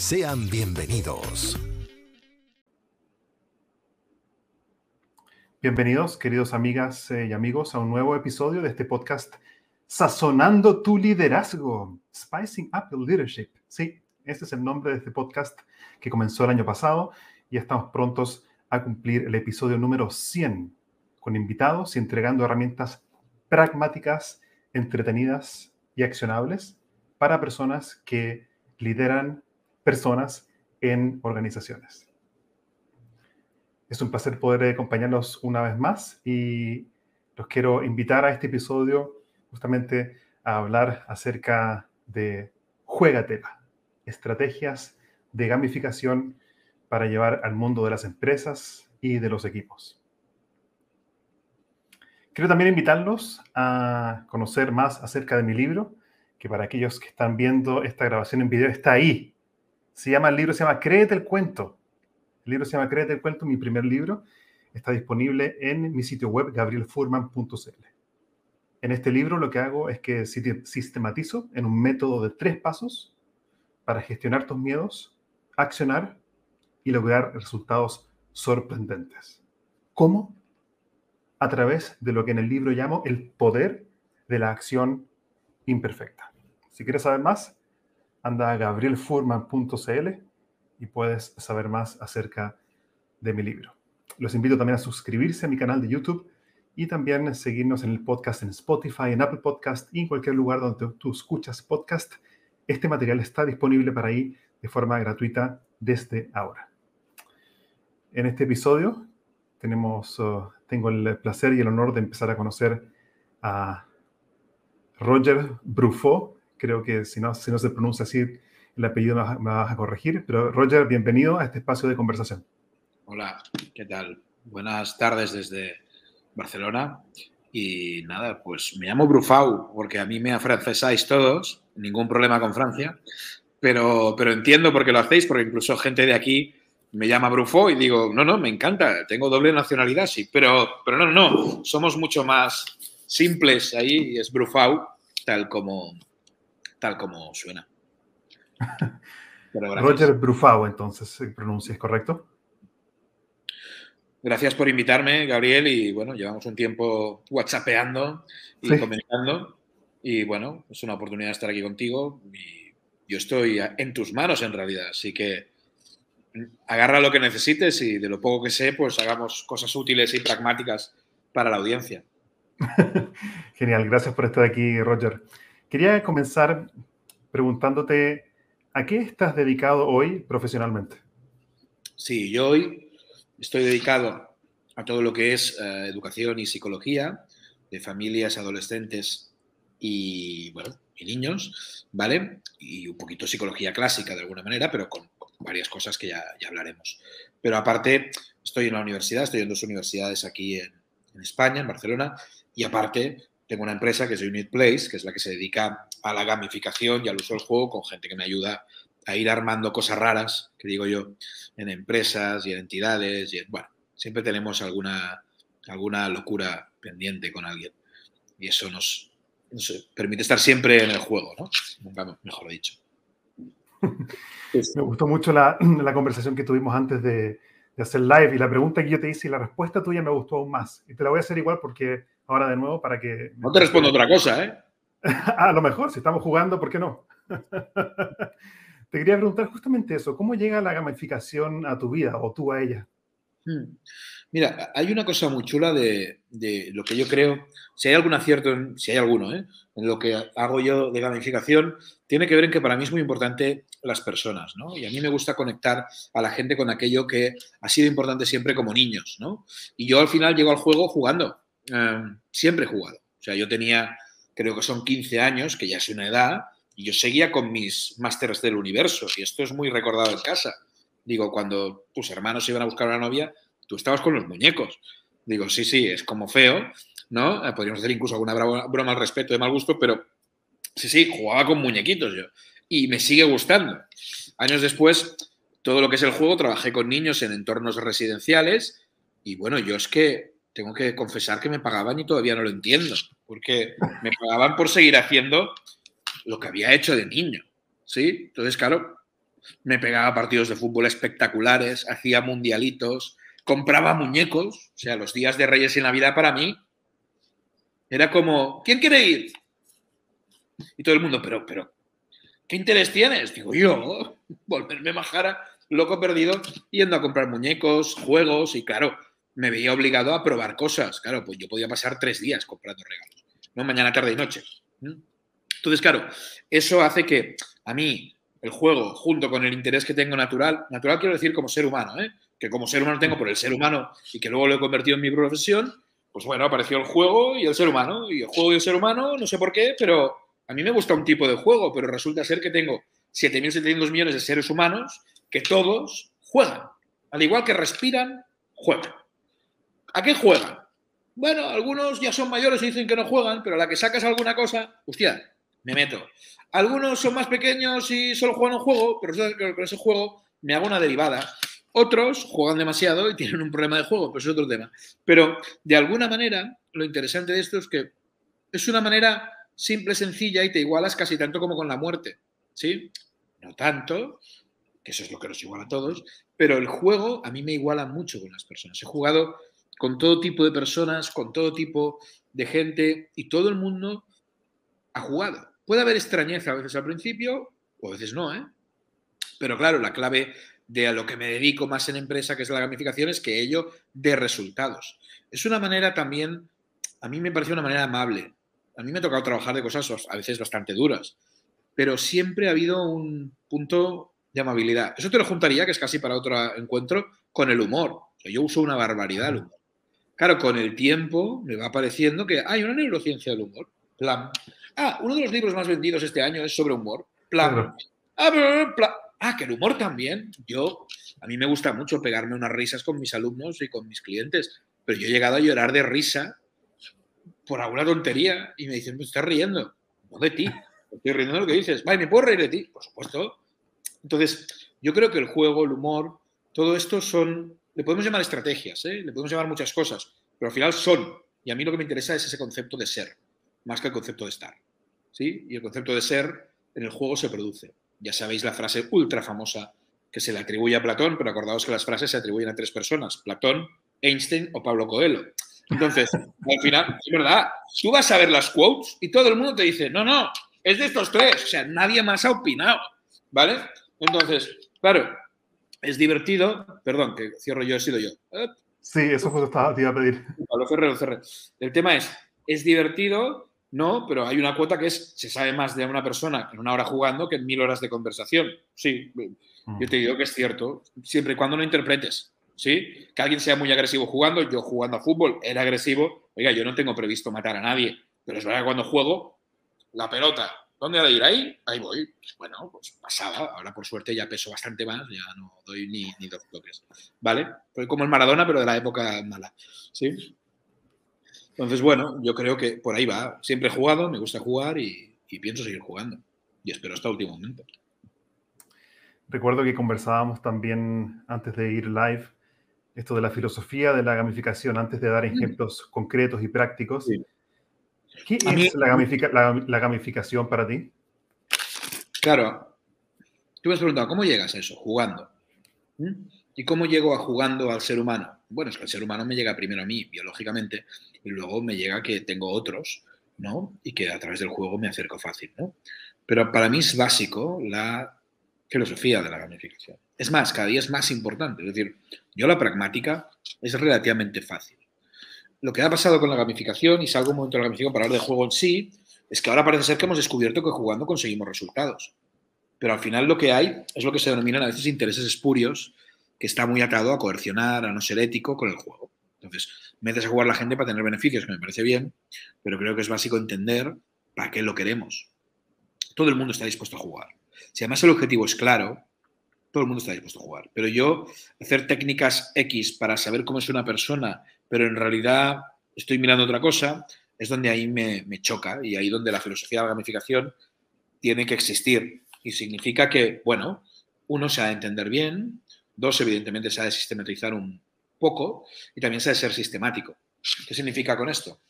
Sean bienvenidos. Bienvenidos, queridos amigas eh, y amigos, a un nuevo episodio de este podcast Sazonando tu liderazgo, Spicing Up Your Leadership. Sí, este es el nombre de este podcast que comenzó el año pasado y estamos prontos a cumplir el episodio número 100 con invitados y entregando herramientas pragmáticas, entretenidas y accionables para personas que lideran personas en organizaciones. Es un placer poder acompañarlos una vez más y los quiero invitar a este episodio justamente a hablar acerca de Juegatela, estrategias de gamificación para llevar al mundo de las empresas y de los equipos. Quiero también invitarlos a conocer más acerca de mi libro, que para aquellos que están viendo esta grabación en video está ahí, se llama, el libro se llama Créete el cuento. El libro se llama Créete el cuento, mi primer libro. Está disponible en mi sitio web gabrielfurman.cl. En este libro lo que hago es que sistematizo en un método de tres pasos para gestionar tus miedos, accionar y lograr resultados sorprendentes. ¿Cómo? A través de lo que en el libro llamo el poder de la acción imperfecta. Si quieres saber más, anda a gabrielfurman.cl y puedes saber más acerca de mi libro. Los invito también a suscribirse a mi canal de YouTube y también seguirnos en el podcast en Spotify, en Apple Podcast y en cualquier lugar donde tú escuchas podcast. Este material está disponible para ahí de forma gratuita desde ahora. En este episodio tenemos, uh, tengo el placer y el honor de empezar a conocer a Roger Bruffaut, creo que si no, se pronuncia así, el apellido me vas, a corregir. Pero Roger, bienvenido a este espacio de conversación. Hola, ¿qué tal? Buenas tardes desde Barcelona. Y nada, pues me llamo Brufau, porque a mí me afrancesáis todos, ningún problema con Francia, pero, pero entiendo por qué lo hacéis, porque incluso gente de aquí me llama Brufau y digo, no, no, me encanta, tengo doble nacionalidad, sí, pero, pero no, no, somos mucho más simples ahí y es Brufau, tal como, tal como suena. Roger Brufau, entonces, se pronuncia, ¿es correcto? Gracias por invitarme, Gabriel, y bueno, llevamos un tiempo whatsappeando y comentando, y bueno, es una oportunidad de estar aquí contigo, y yo estoy en tus manos en realidad, así que agarra lo que necesites y de lo poco que sé, pues hagamos cosas útiles y pragmáticas para la audiencia. Genial, gracias por estar aquí, Roger. Quería comenzar preguntándote, ¿a qué estás dedicado hoy profesionalmente? Sí, yo hoy estoy dedicado a todo lo que es eh, educación y psicología de familias, adolescentes y, bueno, y niños, ¿vale? Y un poquito psicología clásica de alguna manera, pero con, varias cosas que ya, hablaremos. Pero aparte, estoy en la universidad, estoy en dos universidades aquí en España, en Barcelona, y aparte tengo una empresa que es Unit Place, que es la que se dedica a la gamificación y al uso del juego con gente que me ayuda a ir armando cosas raras, que digo yo, en empresas y en entidades. Y bueno, siempre tenemos alguna, alguna locura pendiente con alguien. Y eso nos, permite estar siempre en el juego, ¿no? Nunca mejor dicho. Me gustó mucho la, conversación que tuvimos antes de, de, hacer live y la pregunta que yo te hice y la respuesta tuya me gustó aún más. Y te la voy a hacer igual porque ahora de nuevo para que... No te respondo otra cosa, ¿eh? a lo mejor, si estamos jugando, ¿por qué no? te quería preguntar justamente eso, ¿cómo llega la gamificación a tu vida o tú a ella? Hmm. Mira, hay una cosa muy chula de, lo que yo creo, si hay algún acierto, si hay alguno, ¿eh? en lo que hago yo de gamificación, tiene que ver en que para mí es muy importante las personas, ¿no? Y a mí me gusta conectar a la gente con aquello que ha sido importante siempre como niños, ¿no? Y yo al final llego al juego jugando, em, siempre he jugado. O sea, yo tenía, creo que son 15 años, que ya es una edad, y yo seguía con mis másteres del universo, y esto es muy recordado en casa. Digo, cuando tus hermanos iban a buscar a una novia, tú estabas con los muñecos. Digo, sí, sí, es como feo, ¿no? Eh, podríamos hacer incluso alguna broma al respecto de mal gusto, pero sí, sí, jugaba con muñequitos yo. Y me sigue gustando. Años después, todo lo que es el juego, trabajé con niños en entornos residenciales y bueno, yo es que tengo que confesar que me pagaban y todavía no lo entiendo, porque me pagaban por seguir haciendo lo que había hecho de niño, ¿sí? Entonces, claro, me pegaba partidos de fútbol espectaculares, hacía mundialitos, compraba muñecos, o sea, los días de Reyes y Navidad para mí era como, ¿quién quiere ir? Y todo el mundo, pero, pero, ¿qué interés tienes? Digo, yo, volverme majara, loco perdido, yendo a comprar muñecos, juegos, y claro, me veía obligado a probar cosas. Claro, pues yo podía pasar tres días comprando regalos, ¿no? Mañana, tarde y noche. Entonces, claro, eso hace que a mí el juego, junto con el interés que tengo natural, natural quiero decir como ser humano, ¿eh? que como ser humano tengo por el ser humano y que luego lo he convertido en mi profesión, pues bueno, apareció el juego y el ser humano. Y el juego y el ser humano, no sé por qué, pero a mí me gusta un tipo de juego, pero resulta ser que tengo 7.700 millones de seres humanos que todos juegan. Al igual que respiran, juegan. ¿A qué juegan? Bueno, algunos ya son mayores y dicen que no juegan, pero a la que sacas alguna cosa, hostia, me meto. Algunos son más pequeños y solo juegan un juego, pero con ese juego me hago una derivada. Otros juegan demasiado y tienen un problema de juego, pues es otro tema. Pero de alguna manera, lo interesante de esto es que es una manera simple, sencilla y te igualas casi tanto como con la muerte. ¿Sí? No tanto, que eso es lo que nos iguala a todos, pero el juego a mí me iguala mucho con las personas. He jugado con todo tipo de personas, con todo tipo de gente y todo el mundo ha jugado. Puede haber extrañeza a veces al principio o a veces no, ¿eh? Pero claro, la clave de a lo que me dedico más en empresa, que es la gamificación, es que ello dé resultados. Es una manera también, a mí me parece una manera amable. A mí me ha tocado trabajar de cosas a veces bastante duras, pero siempre ha habido un punto de amabilidad. Eso te lo juntaría, que es casi para otro encuentro, con el humor. yo uso una barbaridad el humor. Claro, con el tiempo me va pareciendo que hay una neurociencia del humor. Plan. Ah, uno de los libros más vendidos este año es sobre humor. Plan. Ah, plan. Ah, que el humor también. Yo, a mí me gusta mucho pegarme unas risas con mis alumnos y con mis clientes, pero yo he llegado a llorar de risa por alguna tontería y me dicen, me estás riendo. No de ti, estoy riendo de lo que dices. Vale, ¿me puedo reír de ti? Por supuesto. Entonces, yo creo que el juego, el humor, todo esto son, le podemos llamar estrategias, ¿eh? le podemos llamar muchas cosas, pero al final son. Y a mí lo que me interesa es ese concepto de ser, más que el concepto de estar. ¿sí? Y el concepto de ser en el juego se produce. Ya sabéis la frase ultra famosa que se le atribuye a Platón, pero acordaos que las frases se atribuyen a tres personas, Platón, Einstein o Pablo Coelho. Entonces, al final, es verdad, tú vas a ver las quotes y todo el mundo te dice, no, no, es de estos tres, o sea, nadie más ha opinado, ¿vale? Entonces, claro, es divertido, perdón, que cierro yo, he sido yo. Sí, eso fue lo que te iba a pedir. Pablo Ferrero, cerré. El tema es, es divertido, no, pero hay una cuota que es, se sabe más de una persona en una hora jugando que en mil horas de conversación. Sí, yo te digo que es cierto, siempre y cuando no interpretes. ¿Sí? Que alguien sea muy agresivo jugando, yo jugando a fútbol era agresivo, oiga, yo no tengo previsto matar a nadie, pero es verdad que cuando juego, la pelota, ¿dónde ha de ir ahí? Ahí voy. Bueno, pues pasaba, ahora por suerte ya peso bastante más, ya no doy ni, ni dos toques, ¿vale? Soy como el Maradona, pero de la época mala, ¿sí? Entonces, bueno, yo creo que por ahí va. Siempre he jugado, me gusta jugar y, pienso seguir jugando. Y espero hasta el último momento. Recuerdo que conversábamos también antes de ir live esto de la filosofía de la gamificación, antes de dar mm. ejemplos concretos y prácticos. ¿Qué es la, gamificación para ti? Claro, tú me has preguntado, ¿cómo llegas a eso? Jugando. ¿Mm? ¿Y cómo llego a jugando al ser humano? Bueno, es que el ser humano me llega primero a mí, biológicamente, y luego me llega que tengo otros, ¿no? Y que a través del juego me acerco fácil, ¿no? Pero para mí es básico la filosofía de la gamificación. Es más, cada día es más importante. Es decir, yo la pragmática es relativamente fácil. Lo que ha pasado con la gamificación, y salgo un momento de la gamificación para hablar de juego en sí, es que ahora parece ser que hemos descubierto que jugando conseguimos resultados. Pero al final lo que hay es lo que se denominan a veces intereses espurios, que está muy atado a coercionar, a no ser ético con el juego. Entonces, metes a jugar la gente para tener beneficios, que me parece bien, pero creo que es básico entender para qué lo queremos. Todo el mundo está dispuesto a jugar. Si además el objetivo es claro, todo el mundo está dispuesto a jugar. Pero yo hacer técnicas X para saber cómo es una persona, pero en realidad estoy mirando otra cosa, es donde ahí me, choca y ahí donde la filosofía de la gamificación tiene que existir. Y significa que, bueno, uno se ha de entender bien, dos, evidentemente, se ha de sistematizar un poco y también se ha de ser sistemático. ¿Qué significa con esto?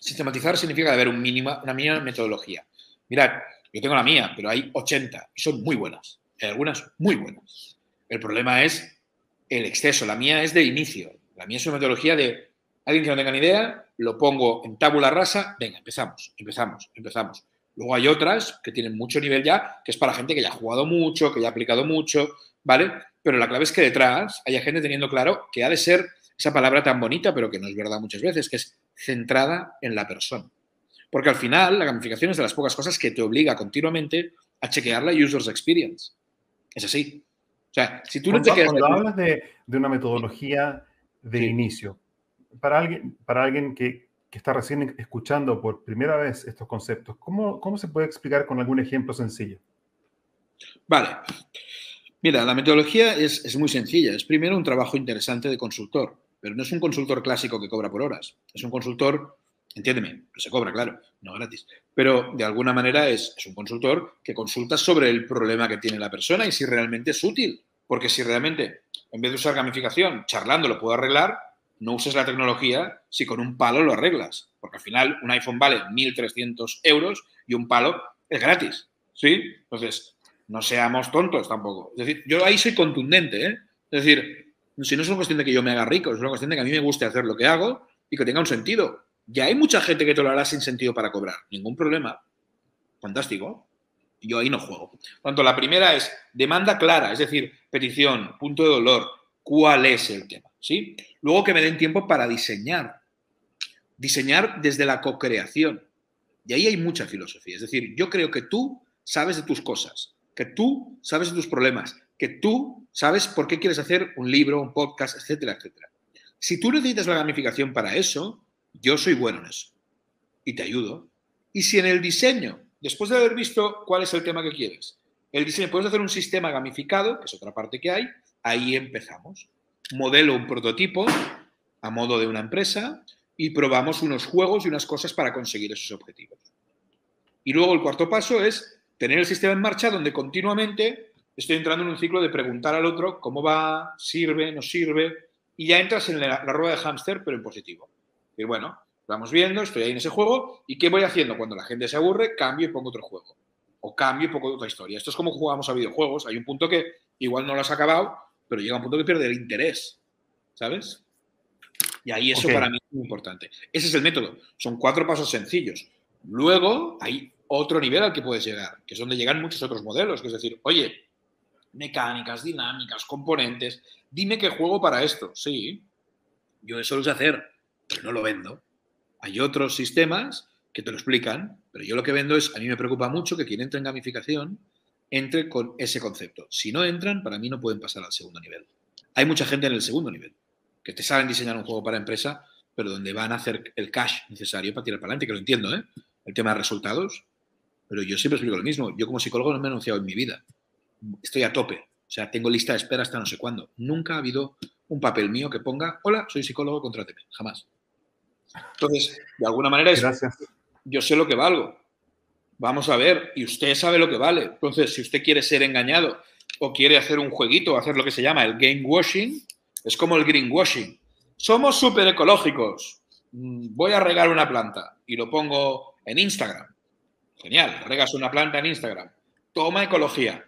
Sistematizar significa haber un mínima, una mínima metodología. Mirad, yo tengo la mía, pero hay 80 y son muy buenas. Hay algunas muy buenas. El problema es el exceso. La mía es de inicio. La mía es una metodología de alguien que no tenga ni idea, lo pongo en tabula rasa, venga, empezamos, empezamos, empezamos. Luego hay otras que tienen mucho nivel ya, que es para gente que ya ha jugado mucho, que ya ha aplicado mucho, ¿vale? Pero la clave es que detrás haya gente teniendo claro que ha de ser esa palabra tan bonita, pero que no es verdad muchas veces, que es centrada en la persona. Porque al final la gamificación es de las pocas cosas que te obliga continuamente a chequear la user's experience. Es así. O sea, si tú no te Cuando hablas de, una metodología de inicio, para alguien, para alguien que, está recién escuchando por primera vez estos conceptos, ¿cómo, ¿cómo se puede explicar con algún ejemplo sencillo? Vale. Mira, la metodología es, es, muy sencilla. Es primero un trabajo interesante de consultor, pero no es un consultor clásico que cobra por horas. Es un consultor Entiéndeme, se cobra, claro, no gratis. Pero de alguna manera es, un consultor que consulta sobre el problema que tiene la persona y si realmente es útil. Porque si realmente, en vez de usar gamificación, charlando lo puedo arreglar, no uses la tecnología si con un palo lo arreglas. Porque al final un iPhone vale 1.300 euros y un palo es gratis. ¿Sí? Entonces, no seamos tontos tampoco. Es decir, yo ahí soy contundente. ¿eh? Es decir, si no es una cuestión de que yo me haga rico, es una cuestión de que a mí me guste hacer lo que hago y que tenga un sentido. Ya hay mucha gente que te lo hará sin sentido para cobrar. Ningún problema. Fantástico. Yo ahí no juego. La primera es demanda clara, es decir, petición, punto de dolor, cuál es el tema. ¿sí? Luego que me den tiempo para diseñar. Diseñar desde la co-creación. Y ahí hay mucha filosofía. Es decir, yo creo que tú sabes de tus cosas, que tú sabes de tus problemas, que tú sabes por qué quieres hacer un libro, un podcast, etcétera, etcétera. Si tú necesitas la gamificación para eso, yo soy bueno en eso y te ayudo. Y si en el diseño, después de haber visto cuál es el tema que quieres, el diseño, puedes hacer un sistema gamificado, que es otra parte que hay, ahí empezamos. Modelo un prototipo a modo de una empresa y probamos unos juegos y unas cosas para conseguir esos objetivos. Y luego el cuarto paso es tener el sistema en marcha donde continuamente estoy entrando en un ciclo de preguntar al otro cómo va, sirve, no sirve, y ya entras en la, la rueda de hámster, pero en positivo. Y bueno, vamos viendo, estoy ahí en ese juego, ¿y qué voy haciendo? Cuando la gente se aburre, cambio y pongo otro juego. O cambio y pongo otra historia. Esto es como jugamos a videojuegos. Hay un punto que igual no lo has acabado, pero llega un punto que pierde el interés. ¿Sabes? Y ahí eso para mí es muy importante. Ese es el método. Son cuatro pasos sencillos. Luego hay otro nivel al que puedes llegar, que es donde llegan muchos otros modelos, que es decir, oye, mecánicas, dinámicas, componentes, dime qué juego para esto. Sí, yo eso lo sé hacer, pero no lo vendo. Hay otros sistemas que te lo explican, pero yo lo que vendo es, a mí me preocupa mucho que quien entre en gamificación entre con ese concepto. Si no entran, para mí no pueden pasar al segundo nivel. Hay mucha gente en el segundo nivel que te saben diseñar un juego para empresa, pero donde van a hacer el cash necesario para tirar para adelante, que lo entiendo, ¿eh? El tema de resultados. Pero yo siempre explico lo mismo. Yo como psicólogo no me he anunciado en mi vida. Estoy a tope. O sea, tengo lista de espera hasta no sé cuándo. Nunca ha habido un papel mío que ponga, hola, soy psicólogo, contráteme. Jamás. Entonces, de alguna manera es, yo sé lo que valgo. Vamos a ver, y usted sabe lo que vale. Entonces, si usted quiere ser engañado o quiere hacer un jueguito o hacer lo que se llama el game washing, es como el greenwashing. Somos súper ecológicos. Mm, voy a regar una planta y lo pongo en Instagram. Genial, regas una planta en Instagram. Toma ecología.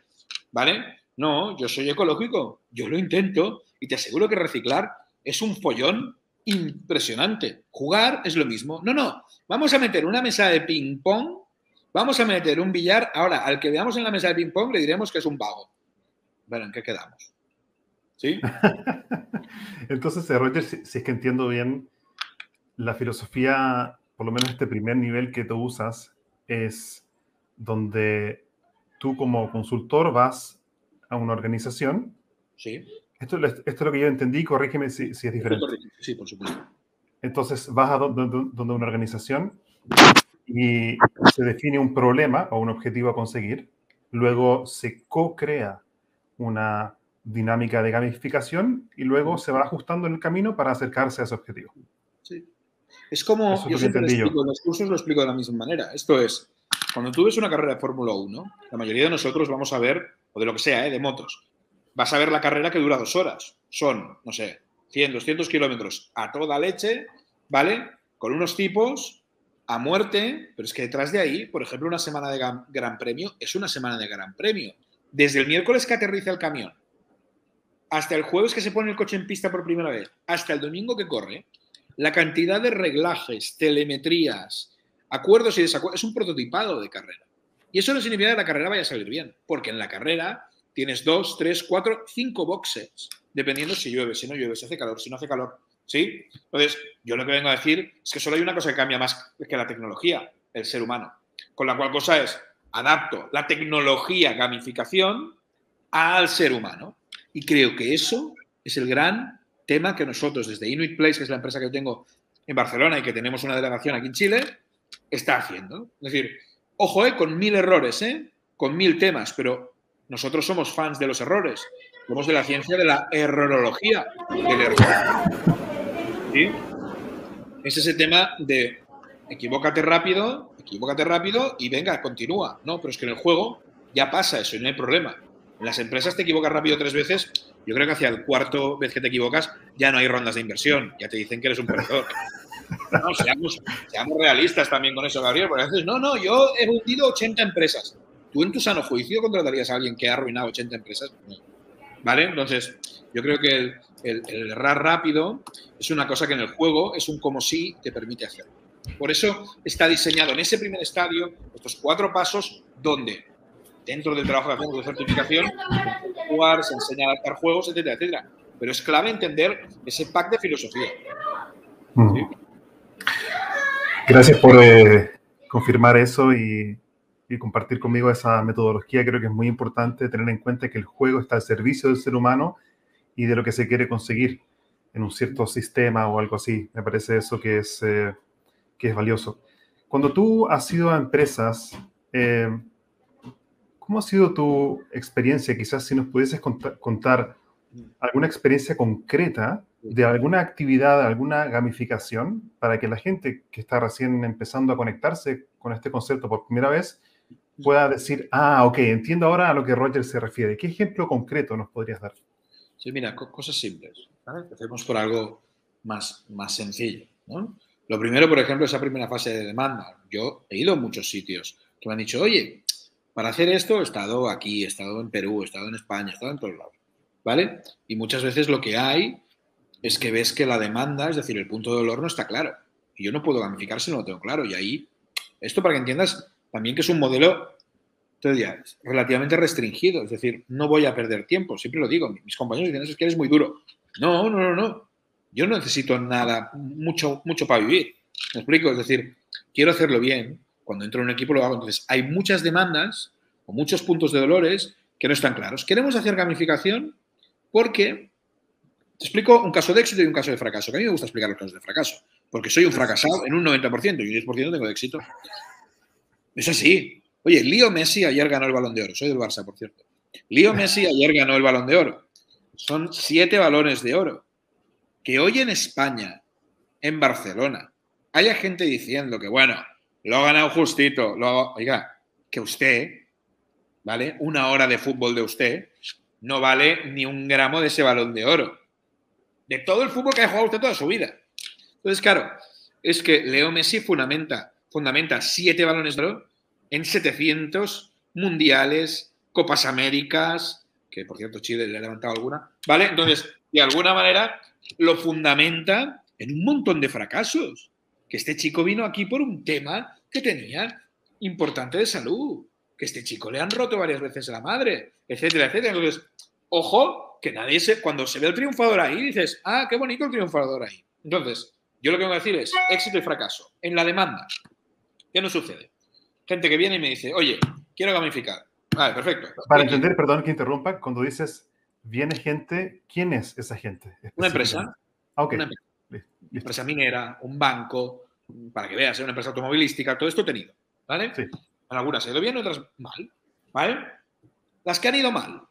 ¿Vale? No, yo soy ecológico. Yo lo intento y te aseguro que reciclar es un follón impresionante. Jugar es lo mismo. No, no, vamos a meter una mesa de ping-pong vamos a meter un billar. Ahora, al que veamos en la mesa de ping-pong le diremos que es un vago. Bueno, ¿en qué quedamos? ¿Sí? Entonces, eh, Roger, si, si, es que entiendo bien, la filosofía, por lo menos este primer nivel que tú usas, es donde tú como consultor vas a una organización. Sí. Esto, esto es lo que yo entendí, corrígeme si, si es diferente. Sí, por supuesto. Entonces vas a donde, donde una organización y se define un problema o un objetivo a conseguir. Luego se co-crea una dinámica de gamificación y luego se va ajustando en el camino para acercarse a ese objetivo. Sí. Es como, Eso es yo siempre lo explico, en los cursos lo explico de la misma manera. Esto es, cuando tú ves una carrera de Fórmula 1, la mayoría de nosotros vamos a ver, o de lo que sea, ¿eh? de motos, vas a ver la carrera que dura dos horas. Son, no sé, 100, 200 kilómetros a toda leche, ¿vale? Con unos tipos a muerte, pero es que detrás de ahí, por ejemplo, una semana de gran, gran premio es una semana de gran premio. Desde el miércoles que aterriza el camión, hasta el jueves que se pone el coche en pista por primera vez, hasta el domingo que corre, la cantidad de reglajes, telemetrías, acuerdos y desacuerdos, es un prototipado de carrera. Y eso no significa que la carrera vaya a salir bien, porque en la carrera tienes dos, tres, cuatro, cinco boxes, dependiendo si llueve, si no llueve, si hace calor, si no hace calor. ¿Sí? Entonces, yo lo que vengo a decir es que solo hay una cosa que cambia más que la tecnología, el ser humano. Con la cual cosa es, adapto la tecnología gamificación al ser humano. Y creo que eso es el gran tema que nosotros desde Inuit Place, que es la empresa que tengo en Barcelona y que tenemos una delegación aquí en Chile, está haciendo. Es decir, ojo, eh, con mil errores, ¿eh? con mil temas, pero nosotros somos fans de los errores. Somos de la ciencia de la errorología del error. Es ese tema de equivócate rápido, equivócate rápido y venga, continúa. No, pero es que en el juego ya pasa eso y no hay problema. En las empresas te equivocas rápido tres veces, yo creo que hacia el cuarto vez que te equivocas ya no hay rondas de inversión, ya te dicen que eres un perdedor. Seamos, realistas también con eso, Gabriel, porque a veces, no, no, yo he hundido 80 empresas. ¿Tú en tu sano juicio contratarías a alguien que ha arruinado 80 empresas? ¿Vale? Entonces, yo creo que el, el, el errar rápido es una cosa que en el juego es un como si te permite hacerlo. Por eso está diseñado en ese primer estadio estos cuatro pasos donde dentro del trabajo que hacemos de certificación, jugar, se enseña a adaptar juegos, etcétera, etcétera. Pero es clave entender ese pack de filosofía. Mm. ¿Sí? Gracias por eh, confirmar eso y, y, compartir conmigo esa metodología. Creo que es muy importante tener en cuenta que el juego está al servicio del ser humano y de lo que se quiere conseguir en un cierto sistema o algo así. Me parece eso que es, eh, que es valioso. Cuando tú has ido a empresas, eh, ¿cómo ha sido tu experiencia? Quizás si nos pudieses contar, contar alguna experiencia concreta de alguna actividad, alguna gamificación, para que la gente que está recién empezando a conectarse con este concepto por primera vez pueda decir, ah, ok, entiendo ahora a lo que Roger se refiere. ¿Qué ejemplo concreto nos podrías dar? Sí, mira, cosas simples. ¿vale? Empecemos por algo más, más sencillo. Lo primero, por ejemplo, esa primera fase de demanda. Yo he ido a muchos sitios que me han dicho, oye, para hacer esto he estado aquí, he estado en Perú, he estado en España, he estado en todos lados. ¿Vale? Y muchas veces lo que hay es que ves que la demanda, es decir, el punto de dolor no está claro. Y yo no puedo gamificar si no lo tengo claro. Y ahí, esto para que entiendas también que es un modelo ya, relativamente restringido. Es decir, no voy a perder tiempo. Siempre lo digo. Mis compañeros dicen, es que eres muy duro. No, no, no, no. Yo no necesito nada, mucho, mucho para vivir. ¿Me explico? Es decir, quiero hacerlo bien. Cuando entro en un equipo lo hago. Entonces, hay muchas demandas o muchos puntos de dolores que no están claros. Queremos hacer gamificación porque te explico un caso de éxito y un caso de fracaso. Que a mí me gusta explicar los casos de fracaso. Porque soy un fracasado en un 90% y un 10% tengo de éxito. Es así. Oye, Lío Messi ayer ganó el balón de oro. Soy del Barça, por cierto. Lío Messi ayer ganó el balón de oro. Son siete balones de oro. Que hoy en España, en Barcelona, haya gente diciendo que, bueno, lo ha ganado justito. Lo... Oiga, que usted, ¿vale? Una hora de fútbol de usted no vale ni un gramo de ese balón de oro. De todo el fútbol que ha jugado usted toda su vida. Entonces, claro, es que Leo Messi fundamenta, fundamenta siete balones de oro en 700 mundiales, Copas Américas, que por cierto Chile le ha levantado alguna, ¿vale? Entonces, de alguna manera, lo fundamenta en un montón de fracasos. Que este chico vino aquí por un tema que tenía importante de salud, que este chico le han roto varias veces a la madre, etcétera, etcétera. Entonces, ojo, que nadie se, cuando se ve el triunfador ahí, dices, ah, qué bonito el triunfador ahí. Entonces, yo lo que vengo a decir es éxito y fracaso. En la demanda, ¿qué nos sucede? Gente que viene y me dice, oye, quiero gamificar. Vale, perfecto. Para entender, perdón que interrumpa, cuando dices viene gente, ¿quién es esa gente? Una empresa. Ah, ok. Una empresa, minera, un banco, para que veas, una empresa automovilística, todo esto he tenido. ¿Vale? Sí. Algunas han ido bien, otras mal. ¿Vale? Las que han ido mal.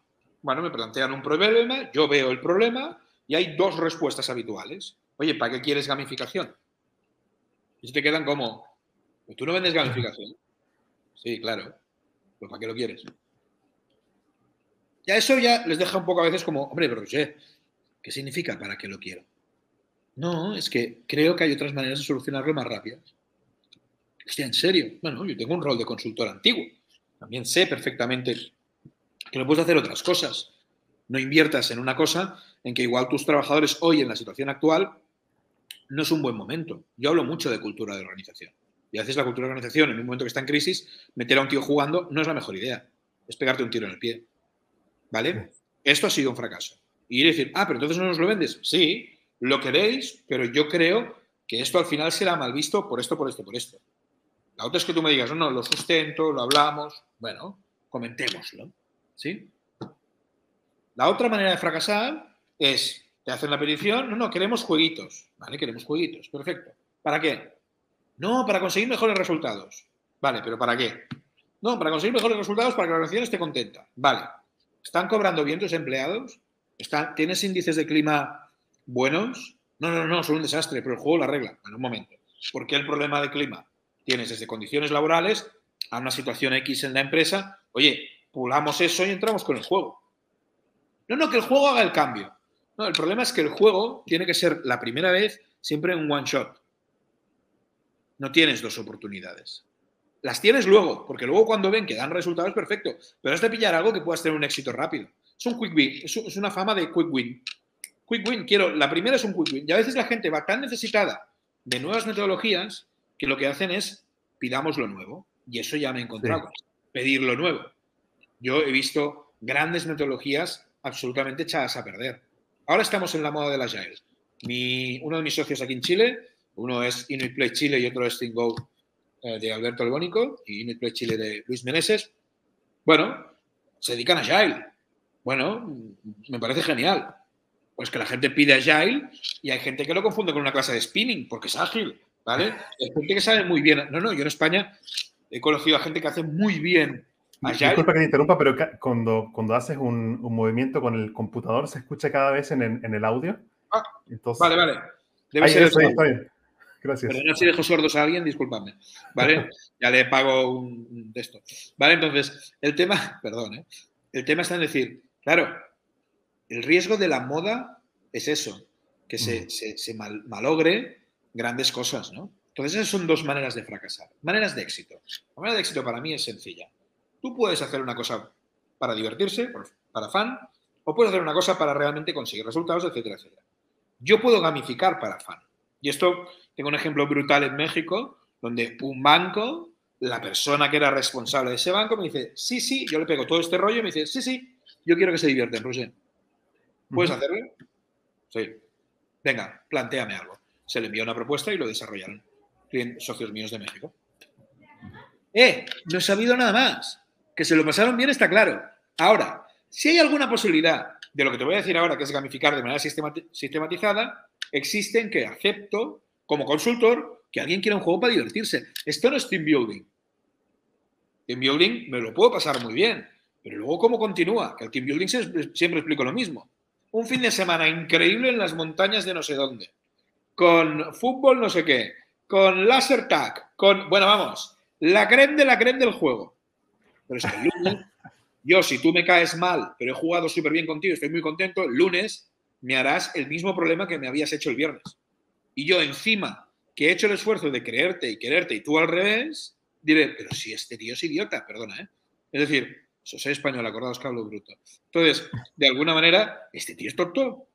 Bueno, me plantean un problema, yo veo el problema y hay dos respuestas habituales. Oye, ¿para qué quieres gamificación? Y se te quedan como, ¿tú no vendes gamificación? Sí, claro. ¿Pero para qué lo quieres? Ya eso ya les deja un poco a veces como, hombre, pero ¿qué significa para qué lo quiero? No, es que creo que hay otras maneras de solucionarlo más rápidas. Hostia, en serio. Bueno, yo tengo un rol de consultor antiguo. También sé perfectamente que no puedes hacer otras cosas. No inviertas en una cosa en que igual tus trabajadores hoy en la situación actual no es un buen momento. Yo hablo mucho de cultura de organización. Y a veces la cultura de organización, en un momento que está en crisis, meter a un tío jugando no es la mejor idea. Es pegarte un tiro en el pie. ¿Vale? Esto ha sido un fracaso. Y decir, ah, pero entonces no nos lo vendes. Sí, lo queréis, pero yo creo que esto al final será mal visto por esto, por esto, por esto. La otra es que tú me digas, no, no, lo sustento, lo hablamos. Bueno, comentémoslo. ¿Sí? La otra manera de fracasar es, te hacen la petición, no, no, queremos jueguitos. Vale, queremos jueguitos. Perfecto. ¿Para qué? No, para conseguir mejores resultados. Vale, pero ¿para qué? No, para conseguir mejores resultados para que la organización esté contenta. Vale. ¿Están cobrando bien tus empleados? ¿Tienes índices de clima buenos? No, no, no, son un desastre, pero el juego la arregla. En un momento. ¿Por qué el problema de clima? Tienes desde condiciones laborales a una situación X en la empresa. Oye, pulamos eso y entramos con el juego. No, no, que el juego haga el cambio. No, el problema es que el juego tiene que ser la primera vez siempre en one shot. No tienes dos oportunidades. Las tienes luego, porque luego cuando ven que dan resultados, perfecto. Pero has de pillar algo que puedas tener un éxito rápido. Es un quick win, es una fama de quick win. Quick win, quiero, la primera es un quick win. Y a veces la gente va tan necesitada de nuevas metodologías que lo que hacen es pidamos lo nuevo. Y eso ya me he encontrado. Pedir lo nuevo. Yo he visto grandes metodologías absolutamente echadas a perder. Ahora estamos en la moda de la Agile. Mi, uno de mis socios aquí en Chile, uno es Inuit Play Chile y otro es ThinkGo eh, de Alberto Albónico y Inuit Play Chile de Luis Meneses. Bueno, se dedican a Agile. Bueno, me parece genial. Pues que la gente pide Agile y hay gente que lo confunde con una clase de spinning porque es ágil, ¿vale? Hay gente que sabe muy bien. No, no, yo en España he conocido a gente que hace muy bien Disculpa que te interrumpa, pero cuando, cuando haces un, movimiento con el computador, ¿se escucha cada vez en el, audio? Ah, vale, vale. Debe ser eso. Gracias. Si dejo sordos a alguien, discúlpame. ¿Vale? ya le pago un de esto. Vale, entonces, el tema, perdón, ¿eh? el tema está en decir, claro, el riesgo de la moda es eso, que se, se, malogre grandes cosas, ¿no? Entonces, esas son dos maneras de fracasar. Maneras de éxito. La manera de éxito para mí es sencilla. Tú puedes hacer una cosa para divertirse, para fan, o puedes hacer una cosa para realmente conseguir resultados, etcétera, etcétera. Yo puedo gamificar para fan. Y esto, tengo un ejemplo brutal en México, donde un banco, la persona que era responsable de ese banco me dice, sí, sí, yo le pego todo este rollo y me dice, sí, sí, yo quiero que se divierten, Roger. ¿Puedes hacerlo? Sí. Venga, planteame algo. Se le envió una propuesta y lo desarrollaron. Socios míos de México. ¡Eh! No he sabido nada más. Que se lo pasaron bien está claro. Ahora, si hay alguna posibilidad de lo que te voy a decir ahora, que es gamificar de manera sistematizada, existen que acepto como consultor que alguien quiera un juego para divertirse. Esto no es team building. Team building me lo puedo pasar muy bien, pero luego cómo continúa, que el team building siempre explico lo mismo. Un fin de semana increíble en las montañas de no sé dónde, con fútbol no sé qué, con laser tag, con, bueno, vamos, la creme de la creme del juego. Pero es que el lunes, yo, si tú me caes mal, pero he jugado súper bien contigo, estoy muy contento, el lunes me harás el mismo problema que me habías hecho el viernes. Y yo, encima, que he hecho el esfuerzo de creerte y quererte, y tú al revés, diré, pero si este tío es idiota, perdona, ¿eh? Es decir, soy español, acordaos que bruto. Entonces, de alguna manera, este tío es tonto.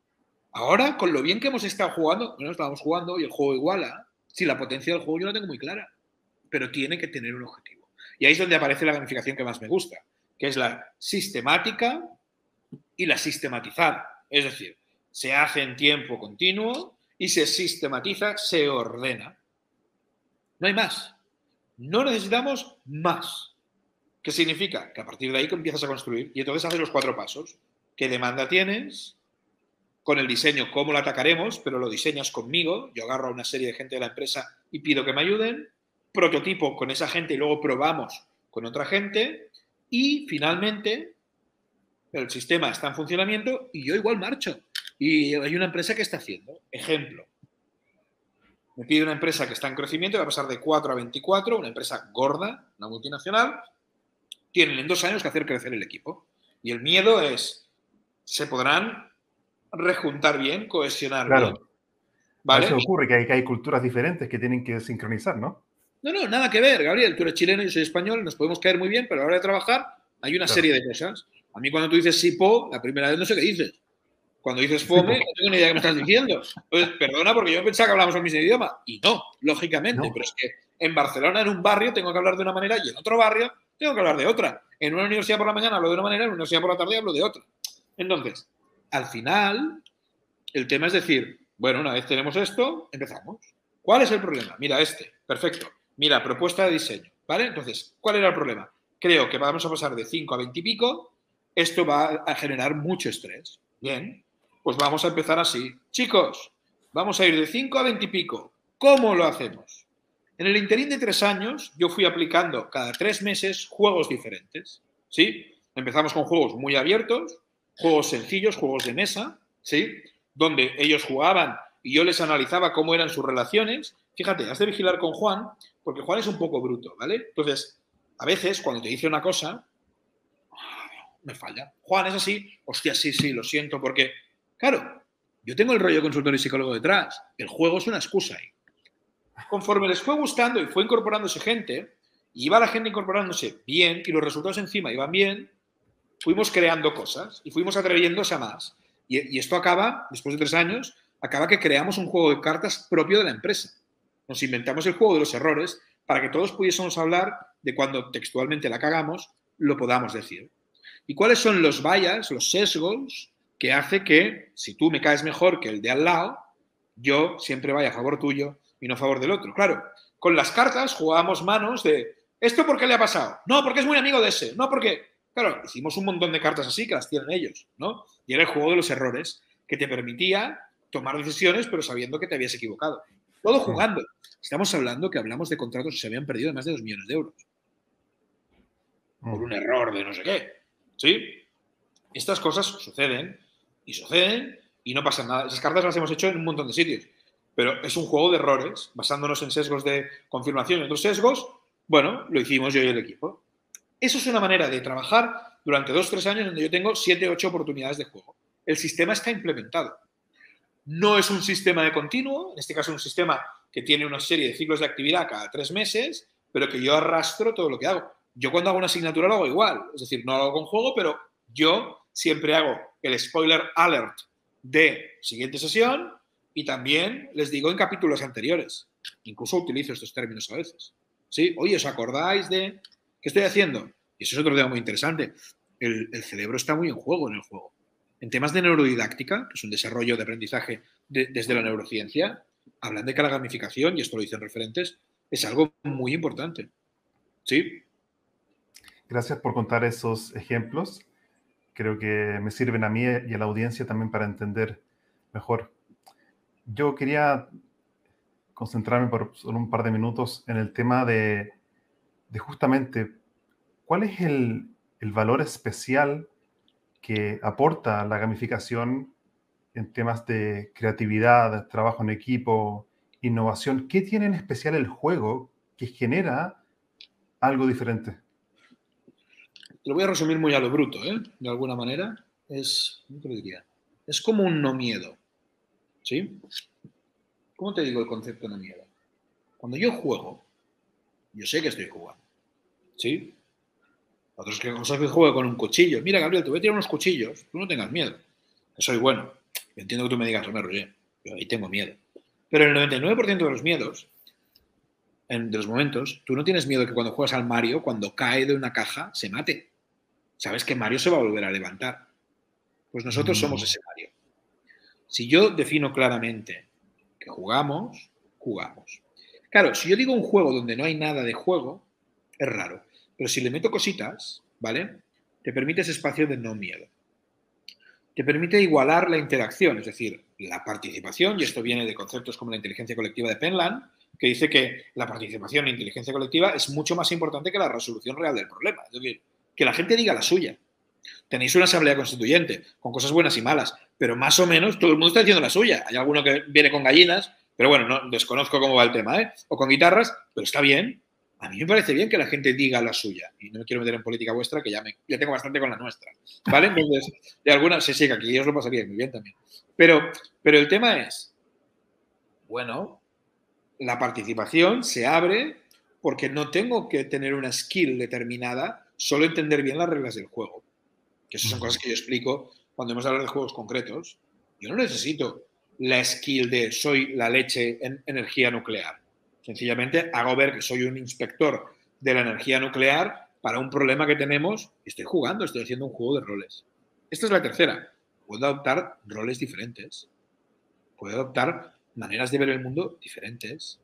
Ahora, con lo bien que hemos estado jugando, bueno, estábamos jugando y el juego iguala. Si la potencia del juego yo la tengo muy clara, pero tiene que tener un objetivo. Y ahí es donde aparece la gamificación que más me gusta, que es la sistemática y la sistematizada. Es decir, se hace en tiempo continuo y se sistematiza, se ordena. No hay más. No necesitamos más. ¿Qué significa? Que a partir de ahí empiezas a construir y entonces haces los cuatro pasos. ¿Qué demanda tienes? Con el diseño, ¿cómo lo atacaremos? Pero lo diseñas conmigo. Yo agarro a una serie de gente de la empresa y pido que me ayuden. Prototipo con esa gente y luego probamos con otra gente. Y finalmente, el sistema está en funcionamiento y yo igual marcho. Y hay una empresa que está haciendo. Ejemplo. Me pide una empresa que está en crecimiento, va a pasar de 4 a 24, una empresa gorda, una multinacional. Tienen en dos años que hacer crecer el equipo. Y el miedo es, ¿se podrán rejuntar bien, cohesionar claro. bien? ¿Vale? Eso ocurre, que hay, que hay culturas diferentes que tienen que sincronizar, ¿no? No, no, nada que ver, Gabriel. Tú eres chileno, yo soy español, nos podemos caer muy bien, pero a la hora de trabajar hay una Claro. serie de cosas. A mí cuando tú dices sipo, la primera vez no sé qué dices. Cuando dices fome, no tengo ni idea de qué me estás diciendo. Entonces, perdona porque yo pensaba que hablábamos el mismo idioma. Y no, lógicamente. No. Pero es que en Barcelona, en un barrio, tengo que hablar de una manera y en otro barrio tengo que hablar de otra. En una universidad por la mañana hablo de una manera, en una universidad por la tarde hablo de otra. Entonces, al final, el tema es decir, bueno, una vez tenemos esto, empezamos. ¿Cuál es el problema? Mira, este. Perfecto. Mira, propuesta de diseño. ¿Vale? Entonces, ¿cuál era el problema? Creo que vamos a pasar de 5 a 20 y pico. Esto va a generar mucho estrés. Bien. Pues vamos a empezar así. Chicos, vamos a ir de 5 a 20 y pico. ¿Cómo lo hacemos? En el interín de tres años, yo fui aplicando cada tres meses juegos diferentes. ¿Sí? Empezamos con juegos muy abiertos, juegos sencillos, juegos de mesa, ¿sí? Donde ellos jugaban y yo les analizaba cómo eran sus relaciones. Fíjate, has de vigilar con Juan, porque Juan es un poco bruto, ¿vale? Entonces, a veces cuando te dice una cosa, me falla. Juan es así, hostia, sí, sí, lo siento, porque, claro, yo tengo el rollo consultor y psicólogo detrás. El juego es una excusa ahí. Conforme les fue gustando y fue incorporándose gente, y iba la gente incorporándose bien y los resultados encima iban bien, fuimos creando cosas y fuimos atreviéndose a más. Y, y esto acaba, después de tres años, acaba que creamos un juego de cartas propio de la empresa. Nos inventamos el juego de los errores para que todos pudiésemos hablar de cuando textualmente la cagamos, lo podamos decir. ¿Y cuáles son los bias, los sesgos que hace que si tú me caes mejor que el de al lado, yo siempre vaya a favor tuyo y no a favor del otro? Claro, con las cartas jugábamos manos de ¿esto por qué le ha pasado? No, porque es muy amigo de ese, no porque... Claro, hicimos un montón de cartas así que las tienen ellos, ¿no? Y era el juego de los errores que te permitía tomar decisiones pero sabiendo que te habías equivocado. Todo jugando. Estamos hablando que hablamos de contratos que se habían perdido de más de 2 millones de euros por un error de no sé qué. ¿Sí? Estas cosas suceden y suceden y no pasa nada. Esas cartas las hemos hecho en un montón de sitios. Pero es un juego de errores, basándonos en sesgos de confirmación y otros sesgos. Bueno, lo hicimos yo y el equipo. Eso es una manera de trabajar durante dos, tres años donde yo tengo siete, ocho oportunidades de juego. El sistema está implementado. No es un sistema de continuo, en este caso un sistema que tiene una serie de ciclos de actividad cada tres meses, pero que yo arrastro todo lo que hago. Yo cuando hago una asignatura lo hago igual, es decir, no lo hago con juego, pero yo siempre hago el spoiler alert de siguiente sesión y también les digo en capítulos anteriores. Incluso utilizo estos términos a veces. ¿Sí? Oye, ¿os acordáis de qué estoy haciendo? Y eso es otro tema muy interesante. El, cerebro está muy en juego en el juego. En temas de neurodidáctica, que es un desarrollo de aprendizaje de, desde la neurociencia, hablan de que la gamificación, y esto lo dicen referentes, es algo muy importante. ¿Sí? Gracias por contar esos ejemplos. Creo que me sirven a mí y a la audiencia también para entender mejor. Yo quería concentrarme por solo un par de minutos en el tema de, justamente cuál es el, el, valor especial que aporta la gamificación en temas de creatividad, trabajo en equipo, innovación. ¿Qué tiene en especial el juego que genera algo diferente? Lo voy a resumir muy a lo bruto, ¿eh? De alguna manera. Es, ¿cómo lo diría? Es como un no miedo. ¿Sí? ¿Cómo te digo el concepto no miedo? Cuando yo juego, yo sé que estoy jugando. ¿Sí? Otros que cosas que juego con un cuchillo. Mira, Gabriel, te voy a tirar unos cuchillos. Tú no tengas miedo. Que soy bueno. Yo entiendo que tú me digas, hombre, Roger, yo ahí tengo miedo. Pero el 99% de los miedos de los momentos, tú no tienes miedo de que cuando juegas al Mario, cuando cae de una caja, se mate. Sabes que Mario se va a volver a levantar. Pues nosotros Mm. somos ese Mario. Si yo defino claramente que jugamos, jugamos. Claro, si yo digo un juego donde no hay nada de juego, es raro. Pero si le meto cositas, ¿vale? Te permite ese espacio de no miedo. Te permite igualar la interacción, es decir, la participación, y esto viene de conceptos como la inteligencia colectiva de Penland, que dice que la participación en inteligencia colectiva es mucho más importante que la resolución real del problema. Es decir, que la gente diga la suya. Tenéis una asamblea constituyente con cosas buenas y malas, pero más o menos todo el mundo está diciendo la suya. Hay alguno que viene con gallinas, pero bueno, no desconozco cómo va el tema, ¿eh? O con guitarras, pero está bien. A mí me parece bien que la gente diga la suya. Y no me quiero meter en política vuestra, que ya, me, ya tengo bastante con la nuestra. ¿Vale? Entonces, de alguna, sí, que aquí os lo pasaría muy bien también. Pero, pero el tema es, bueno, la participación se abre porque no tengo que tener una skill determinada, solo entender bien las reglas del juego. Que esas son cosas que yo explico cuando hemos hablado de juegos concretos. Yo no necesito la skill de soy la leche en energía nuclear. Sencillamente hago ver que soy un inspector de la energía nuclear para un problema que tenemos y estoy jugando, estoy haciendo un juego de roles. Esta es la tercera. Puedo adoptar roles diferentes. Puedo adoptar maneras de ver el mundo diferentes.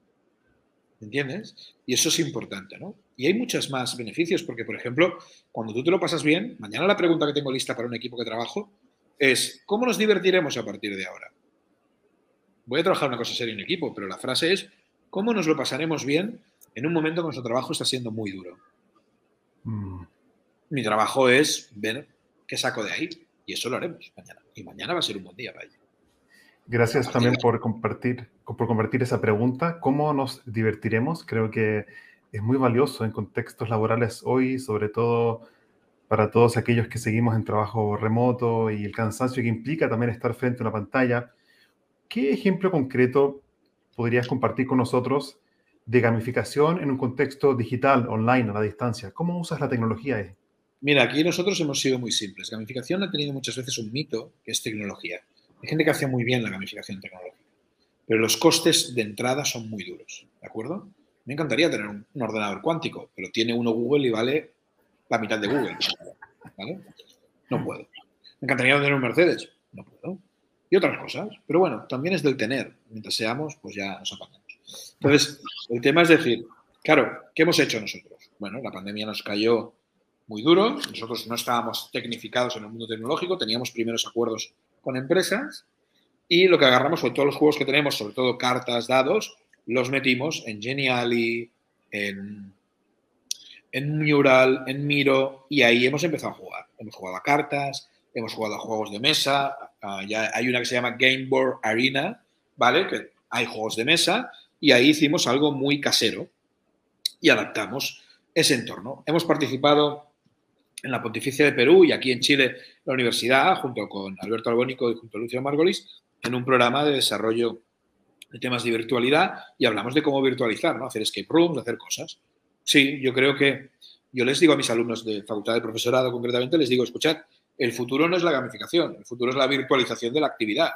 ¿Me entiendes? Y eso es importante, ¿no? Y hay muchos más beneficios, porque, por ejemplo, cuando tú te lo pasas bien, mañana la pregunta que tengo lista para un equipo que trabajo es, ¿cómo nos divertiremos a partir de ahora? Voy a trabajar una cosa seria en equipo, pero la frase es, ¿cómo nos lo pasaremos bien en un momento que nuestro trabajo está siendo muy duro? Mm. Mi trabajo es ver qué saco de ahí, y eso lo haremos mañana. Y mañana va a ser un buen día para ello. Gracias también por compartir, por compartir esa pregunta. ¿Cómo nos divertiremos? Creo que es muy valioso en contextos laborales hoy, sobre todo para todos aquellos que seguimos en trabajo remoto y el cansancio que implica también estar frente a una pantalla. ¿Qué ejemplo concreto podrías compartir con nosotros de gamificación en un contexto digital, online, a la distancia? ¿Cómo usas la tecnología ahí? Mira, aquí nosotros hemos sido muy simples. Gamificación ha tenido muchas veces un mito, que es tecnología. Hay gente que hace muy bien la gamificación tecnológica, pero los costes de entrada son muy duros, ¿de acuerdo? Me encantaría tener un, ordenador cuántico, pero tiene uno Google y vale la mitad de Google, ¿vale? No puedo. Me encantaría tener un Mercedes, no puedo. Y otras cosas, pero bueno, también es del tener. Mientras seamos, pues ya nos apañamos. Entonces, el tema es decir, claro, ¿qué hemos hecho nosotros? Bueno, la pandemia nos cayó muy duro. Nosotros no estábamos tecnificados en el mundo tecnológico, teníamos primeros acuerdos con empresas y lo que agarramos fue todos los juegos que tenemos, sobre todo cartas, dados, los metimos en Geniali, en, en Mural, en Miro y ahí hemos empezado a jugar. Hemos jugado a cartas, hemos jugado a juegos de mesa, uh, ya hay una que se llama Game Board Arena, ¿vale? Que hay juegos de mesa y ahí hicimos algo muy casero y adaptamos ese entorno. Hemos participado en la Pontificia de Perú y aquí en Chile la universidad, junto con Alberto Albónico y junto a Lucio Margolis, en un programa de desarrollo de temas de virtualidad y hablamos de cómo virtualizar. Hacer escape rooms, hacer cosas. Sí, yo creo que yo les digo a mis alumnos de facultad de profesorado concretamente, les digo, escuchad, el futuro no es la gamificación, el futuro es la virtualización de la actividad.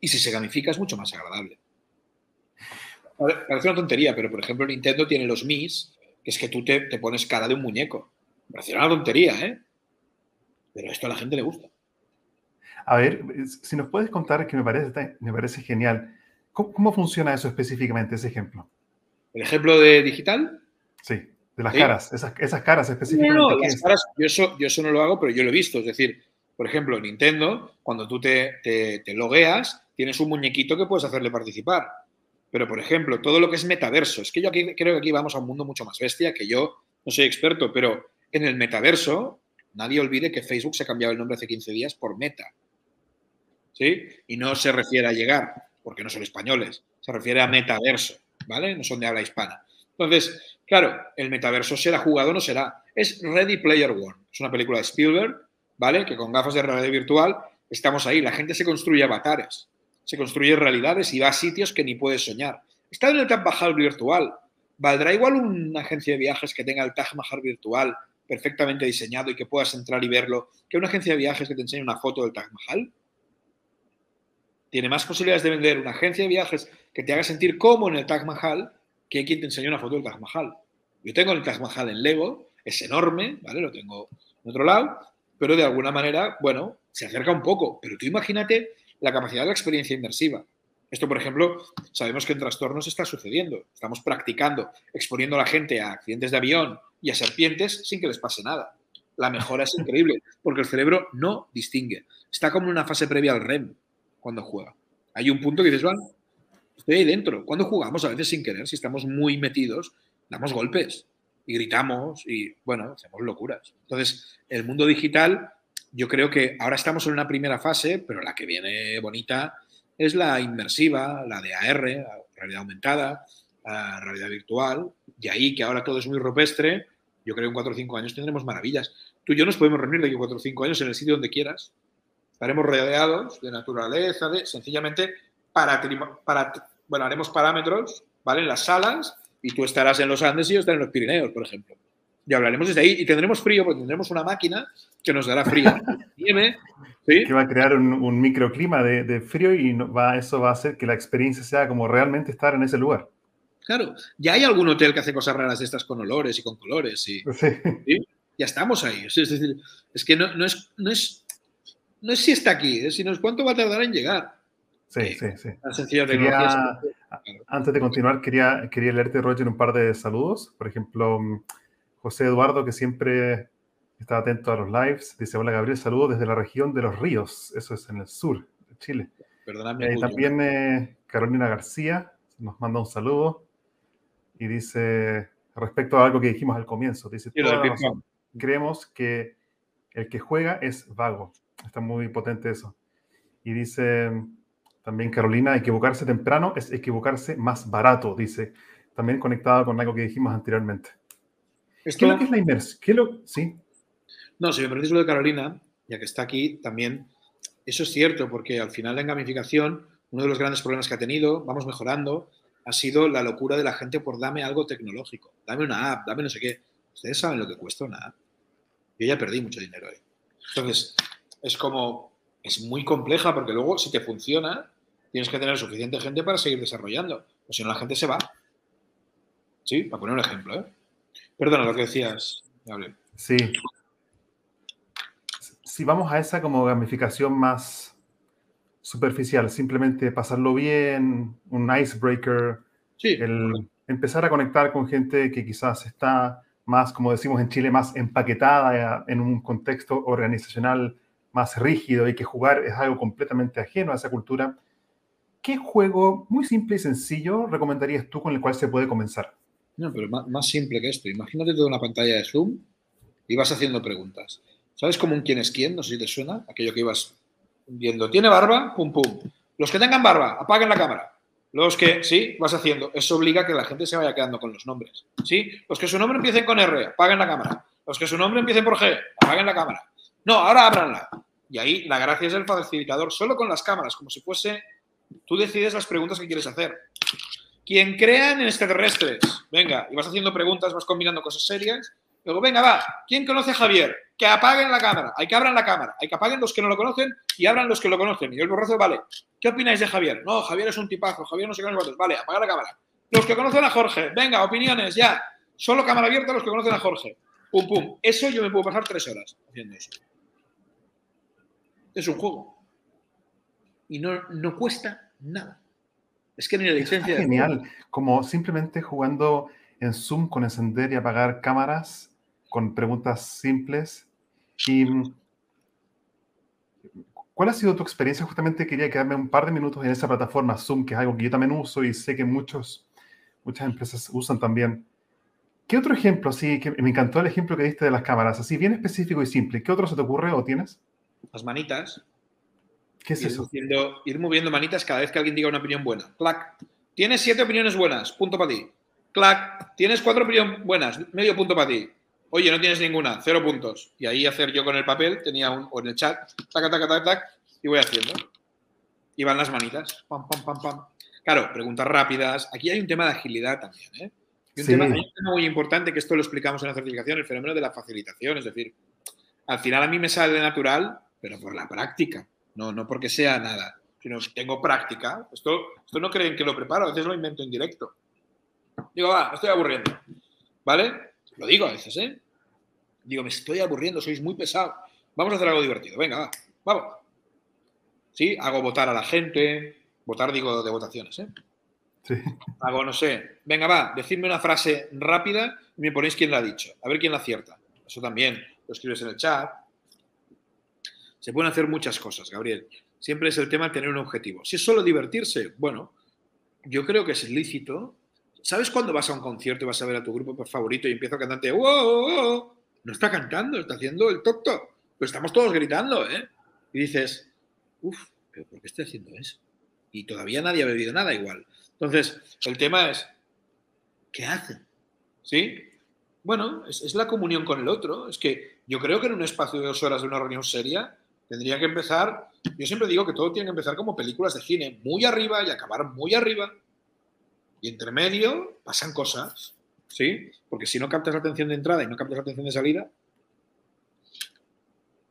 Y si se gamifica es mucho más agradable. Parece una tontería, pero por ejemplo Nintendo tiene los Mis, que es que tú te, te pones cara de un muñeco. Parece una tontería, ¿eh? Pero esto a la gente le gusta. A ver, si nos puedes contar, que me parece, me parece genial, ¿cómo, ¿cómo, funciona eso específicamente, ese ejemplo? ¿El ejemplo de digital? Sí, de las ¿Sí? caras, esas, esas, caras específicamente. No, no, las caras, yo eso, yo eso no lo hago, pero yo lo he visto. Es decir, por ejemplo, Nintendo, cuando tú te, te, te logueas, tienes un muñequito que puedes hacerle participar. Pero, por ejemplo, todo lo que es metaverso, es que yo aquí creo que aquí vamos a un mundo mucho más bestia, que yo no soy experto, pero en el metaverso, nadie olvide que Facebook se ha cambiado el nombre hace 15 días por Meta. ¿Sí? Y no se refiere a llegar, porque no son españoles, se refiere a metaverso, ¿vale? No son de habla hispana. Entonces, claro, el metaverso será jugado o no será. Es Ready Player One, es una película de Spielberg, ¿vale? Que con gafas de realidad virtual estamos ahí, la gente se construye avatares, se construye realidades y va a sitios que ni puedes soñar. Está en el Taj Mahal virtual. ¿Valdrá igual una agencia de viajes que tenga el Taj Mahal virtual perfectamente diseñado y que puedas entrar y verlo que una agencia de viajes que te enseñe una foto del Taj Mahal? Tiene más posibilidades de vender una agencia de viajes que te haga sentir como en el Taj Mahal que quien te enseña una foto del Taj Mahal. Yo tengo el Taj Mahal en Lego, es enorme, ¿vale? Lo tengo en otro lado, pero de alguna manera, bueno, se acerca un poco. Pero tú imagínate la capacidad de la experiencia inmersiva. Esto, por ejemplo, sabemos que en trastornos está sucediendo. Estamos practicando, exponiendo a la gente a accidentes de avión y a serpientes sin que les pase nada. La mejora es increíble, porque el cerebro no distingue. Está como en una fase previa al REM cuando juega. Hay un punto que dices, bueno, estoy ahí dentro. Cuando jugamos, a veces sin querer, si estamos muy metidos, damos golpes y gritamos y, bueno, hacemos locuras. Entonces, el mundo digital, yo creo que ahora estamos en una primera fase, pero la que viene bonita es la inmersiva, la de AR, realidad aumentada, realidad virtual, y ahí que ahora todo es muy rupestre, yo creo que en 4 o 5 años tendremos maravillas. Tú y yo nos podemos reunir de aquí a 4 o 5 años en el sitio donde quieras. Estaremos rodeados de naturaleza, de, sencillamente para, para, bueno, haremos parámetros, ¿vale? En las salas y tú estarás en los Andes y yo estaré en los Pirineos, por ejemplo. Y hablaremos desde ahí y tendremos frío, porque tendremos una máquina que nos dará frío. Nieve, Que va a crear un, microclima de, frío y va, eso va a hacer que la experiencia sea como realmente estar en ese lugar. Claro, ya hay algún hotel que hace cosas raras de estas con olores y con colores. Y, Ya estamos ahí. Es decir, es que no, es, no, es, no es si está aquí, sino es cuánto va a tardar en llegar. Sí, sí, sí. antes de continuar, quería, quería leerte, Roger, un par de saludos. Por ejemplo, José Eduardo, que siempre está atento a los lives, dice, hola Gabriel, saludos desde la región de Los Ríos, eso es en el sur de Chile. Perdóname. Eh, también eh, Carolina García nos manda un saludo y dice, respecto a algo que dijimos al comienzo, dice, creemos que el que juega es vago. Está muy potente eso. Y dice también Carolina, equivocarse temprano es equivocarse más barato, dice, también conectado con algo que dijimos anteriormente. ¿Qué es lo que es la inmersión? ¿Sí? No, si me permites lo de Carolina, ya que está aquí, también eso es cierto, porque al final la gamificación, uno de los grandes problemas que ha tenido, vamos mejorando, ha sido la locura de la gente por dame algo tecnológico, dame una app, dame no sé qué. Ustedes saben lo que cuesta una app. Yo ya perdí mucho dinero ahí. Entonces, es como, es muy compleja porque luego si te funciona, tienes que tener suficiente gente para seguir desarrollando. O si no, la gente se va. Sí, para poner un ejemplo. ¿eh? Perdona lo que decías, Gabriel. Sí. Si vamos a esa como gamificación más superficial, simplemente pasarlo bien, un icebreaker, sí, el empezar a conectar con gente que quizás está más, como decimos en Chile, más empaquetada en un contexto organizacional más rígido y que jugar es algo completamente ajeno a esa cultura, ¿qué juego muy simple y sencillo recomendarías tú con el cual se puede comenzar? No, pero más, simple que esto. Imagínate toda una pantalla de Zoom y vas haciendo preguntas. ¿Sabes cómo un quién es quién? No sé si te suena. Aquello que ibas viendo. ¿Tiene barba? Pum, pum. Los que tengan barba, apaguen la cámara. Los que, sí, vas haciendo. Eso obliga a que la gente se vaya quedando con los nombres. ¿Sí? Los que su nombre empiecen con R, apaguen la cámara. Los que su nombre empiecen por G, apaguen la cámara. No, ahora ábranla. Y ahí la gracia es el facilitador, solo con las cámaras, como si fuese. Tú decides las preguntas que quieres hacer. Quien crea en extraterrestres, venga, y vas haciendo preguntas, vas combinando cosas serias. Luego, venga, va, ¿quién conoce a Javier? Que apaguen la cámara, hay que abran la cámara, hay que apaguen los que no lo conocen y abran los que lo conocen. Y el borrazo, vale, ¿qué opináis de Javier? No, Javier es un tipazo, Javier no sé qué cuántos. Vale, apaga la cámara. Los que conocen a Jorge, venga, opiniones, ya. Solo cámara abierta los que conocen a Jorge. Pum, pum. Eso yo me puedo pasar tres horas haciendo eso. Es un juego. Y no, no cuesta nada. Es que ni la licencia. Es genial. Como simplemente jugando en Zoom con encender y apagar cámaras con preguntas simples. ¿Y cuál ha sido tu experiencia? Justamente quería quedarme un par de minutos en esa plataforma Zoom, que es algo que yo también uso y sé que muchos, muchas empresas usan también. ¿Qué otro ejemplo? Sí, que me encantó el ejemplo que diste de las cámaras, así bien específico y simple. ¿Qué otro se te ocurre o tienes? Las manitas. ¿Qué es eso? ir moviendo manitas cada vez que alguien diga una opinión buena. Clac. Tienes siete opiniones buenas, punto para ti. Clac. Tienes cuatro opiniones buenas, medio punto para ti. Oye, no tienes ninguna, cero puntos. Y ahí hacer yo con el papel, tenía un, o en el chat, tac, tac, tac, tac, y voy haciendo. Y van las manitas, pam, pam, pam, pam. Claro, preguntas rápidas. Aquí hay un tema de agilidad también, ¿eh? un, tema, hay un tema muy importante que esto lo explicamos en la certificación, el fenómeno de la facilitación. Es decir, al final a mí me sale natural, pero por la práctica. No, no porque sea nada, sino tengo práctica. Esto, esto no creen que lo preparo, a veces lo invento en directo. Digo, va, me estoy aburriendo. ¿Vale? Lo digo a veces, ¿eh? Digo, me estoy aburriendo, sois muy pesados. Vamos a hacer algo divertido. Venga, va, vamos. ¿Sí? Hago votar a la gente. Votar, digo, de votaciones, ¿eh? Sí. Hago, no sé. Venga, va, decidme una frase rápida y me ponéis quién la ha dicho. A ver quién la acierta. Eso también lo escribes en el chat. Se pueden hacer muchas cosas, Gabriel. Siempre es el tema tener un objetivo. Si es solo divertirse, bueno, yo creo que es lícito. ¿Sabes cuando vas a un concierto y vas a ver a tu grupo favorito y empieza el cantante, wow, no está cantando, está haciendo el toc toc, pero estamos todos gritando, ¿eh? Y dices, uff, pero ¿por qué estoy haciendo eso? Y todavía nadie ha bebido nada igual. Entonces, el tema es, ¿qué hacen? ¿Sí? Bueno, es, es, la comunión con el otro. Es que yo creo que en un espacio de dos horas de una reunión seria tendría que empezar, yo siempre digo que todo tiene que empezar como películas de cine, muy arriba y acabar muy arriba. Y entre medio pasan cosas, ¿sí? Porque si no captas la atención de entrada y no captas la atención de salida,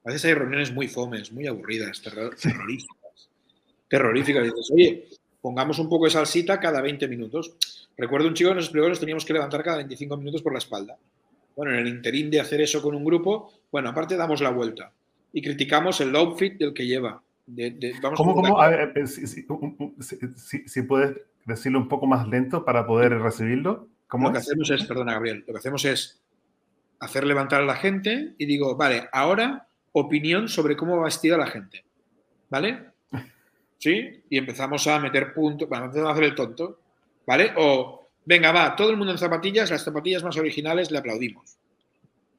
a veces hay reuniones muy fomes, muy aburridas, terroríficas. Terroríficas. dices, oye, pongamos un poco de salsita cada 20 minutos. Recuerdo un chico que nos explicó que nos teníamos que levantar cada 25 minutos por la espalda. Bueno, en el interín de hacer eso con un grupo, bueno, aparte damos la vuelta y criticamos el outfit del que lleva. ¿Cómo, cómo? A ver, si, puedes decirlo un poco más lento para poder recibirlo. ¿Cómo lo que hacemos es, perdona Gabriel, lo que hacemos es hacer levantar a la gente y digo, vale, ahora opinión sobre cómo va vestida la gente. ¿Vale? ¿Sí? Y empezamos a meter puntos, bueno, empezamos a hacer el tonto. ¿Vale? O, venga, va, todo el mundo en zapatillas, las zapatillas más originales le aplaudimos.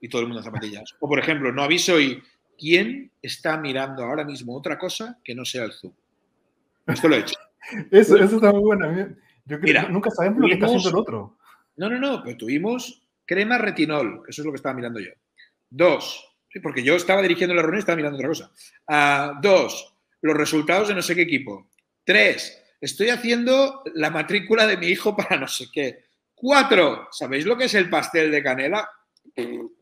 Y todo el mundo en zapatillas. O, por ejemplo, no aviso y ¿quién está mirando ahora mismo otra cosa que no sea el Zoom? Esto lo he hecho. eso, eso está muy bueno. Yo creo, nunca sabemos lo que está haciendo el otro. No, no, no, pero tuvimos crema retinol, eso es lo que estaba mirando yo. Dos, porque yo estaba dirigiendo la reunión y estaba mirando otra cosa. Uh, dos, los resultados de no sé qué equipo. Tres, estoy haciendo la matrícula de mi hijo para no sé qué. Cuatro, ¿sabéis lo que es el pastel de canela?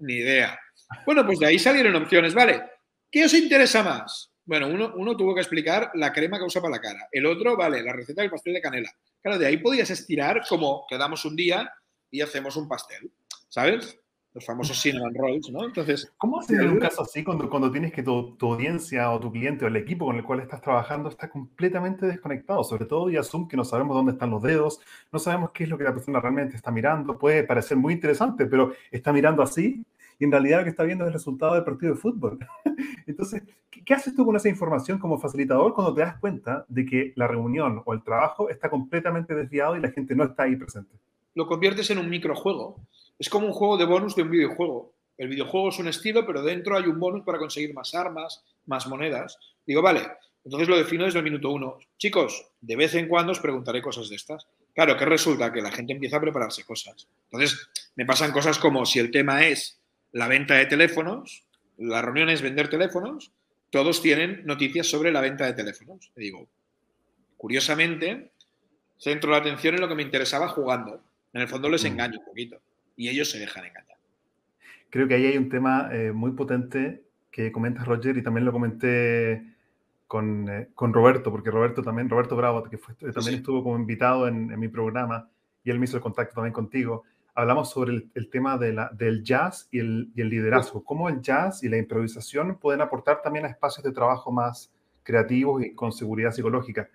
Ni idea. Bueno, pues de ahí salieron opciones, ¿vale? ¿Qué os interesa más? Bueno, uno, uno, tuvo que explicar la crema que usa para la cara. El otro, vale, la receta del pastel de canela. Claro, de ahí podías estirar como quedamos un día y hacemos un pastel, ¿sabes? Los famosos cinnamon rolls, ¿no? Entonces... ¿Cómo hacer un caso así cuando, cuando tienes que tu, tu, audiencia o tu cliente o el equipo con el cual estás trabajando está completamente desconectado? Sobre todo y Zoom, que no sabemos dónde están los dedos, no sabemos qué es lo que la persona realmente está mirando. Puede parecer muy interesante, pero está mirando así y en realidad lo que está viendo es el resultado del partido de fútbol. Entonces, ¿qué haces tú con esa información como facilitador cuando te das cuenta de que la reunión o el trabajo está completamente desviado y la gente no está ahí presente? Lo conviertes en un microjuego. Es como un juego de bonus de un videojuego. El videojuego es un estilo, pero dentro hay un bonus para conseguir más armas, más monedas. Digo, vale, entonces lo defino desde el minuto uno. Chicos, de vez en cuando os preguntaré cosas de estas. Claro, que resulta que la gente empieza a prepararse cosas. Entonces, me pasan cosas como si el tema es la venta de teléfonos, la reunión es vender teléfonos, todos tienen noticias sobre la venta de teléfonos. Digo, curiosamente, centro la atención en lo que me interesaba jugando. En el fondo les mm. engaño un poquito y ellos se dejan engañar. Creo que ahí hay un tema eh, muy potente que comentas, Roger, y también lo comenté con, eh, con Roberto, porque Roberto también, Roberto Bravo, que fue, también estuvo como invitado en, en, mi programa y él me hizo el contacto también contigo hablamos sobre el, tema de la, del jazz y el, y el, liderazgo. ¿Cómo el jazz y la improvisación pueden aportar también a espacios de trabajo más creativos y con seguridad psicológica?